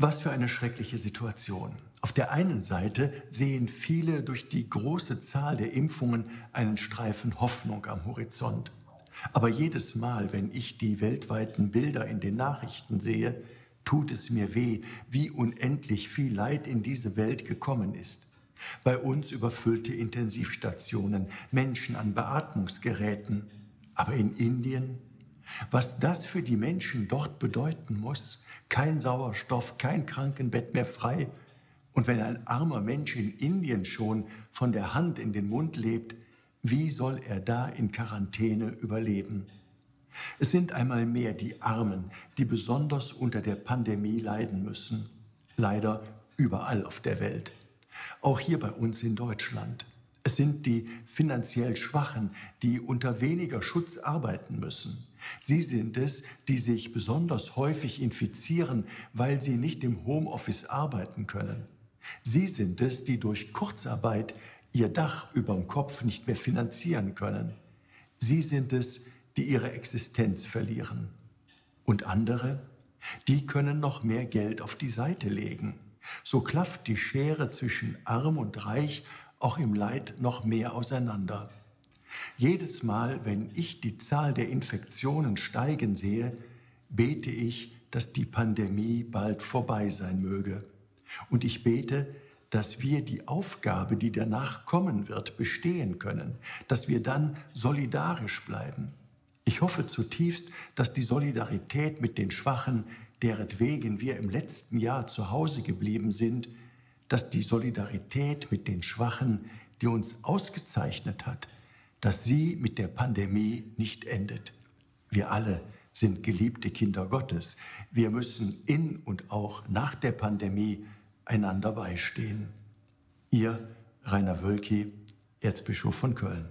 Was für eine schreckliche Situation. Auf der einen Seite sehen viele durch die große Zahl der Impfungen einen Streifen Hoffnung am Horizont. Aber jedes Mal, wenn ich die weltweiten Bilder in den Nachrichten sehe, tut es mir weh, wie unendlich viel Leid in diese Welt gekommen ist. Bei uns überfüllte Intensivstationen, Menschen an Beatmungsgeräten. Aber in Indien, was das für die Menschen dort bedeuten muss, kein Sauerstoff, kein Krankenbett mehr frei. Und wenn ein armer Mensch in Indien schon von der Hand in den Mund lebt, wie soll er da in Quarantäne überleben? Es sind einmal mehr die Armen, die besonders unter der Pandemie leiden müssen. Leider überall auf der Welt. Auch hier bei uns in Deutschland. Es sind die finanziell Schwachen, die unter weniger Schutz arbeiten müssen. Sie sind es, die sich besonders häufig infizieren, weil sie nicht im Homeoffice arbeiten können. Sie sind es, die durch Kurzarbeit ihr Dach überm Kopf nicht mehr finanzieren können. Sie sind es, die ihre Existenz verlieren. Und andere, die können noch mehr Geld auf die Seite legen. So klafft die Schere zwischen arm und reich auch im Leid noch mehr auseinander. Jedes Mal, wenn ich die Zahl der Infektionen steigen sehe, bete ich, dass die Pandemie bald vorbei sein möge. Und ich bete, dass wir die Aufgabe, die danach kommen wird, bestehen können, dass wir dann solidarisch bleiben. Ich hoffe zutiefst, dass die Solidarität mit den Schwachen, deretwegen wir im letzten Jahr zu Hause geblieben sind, dass die Solidarität mit den Schwachen, die uns ausgezeichnet hat, dass sie mit der Pandemie nicht endet. Wir alle sind geliebte Kinder Gottes. Wir müssen in und auch nach der Pandemie einander beistehen. Ihr Rainer Wölki, Erzbischof von Köln.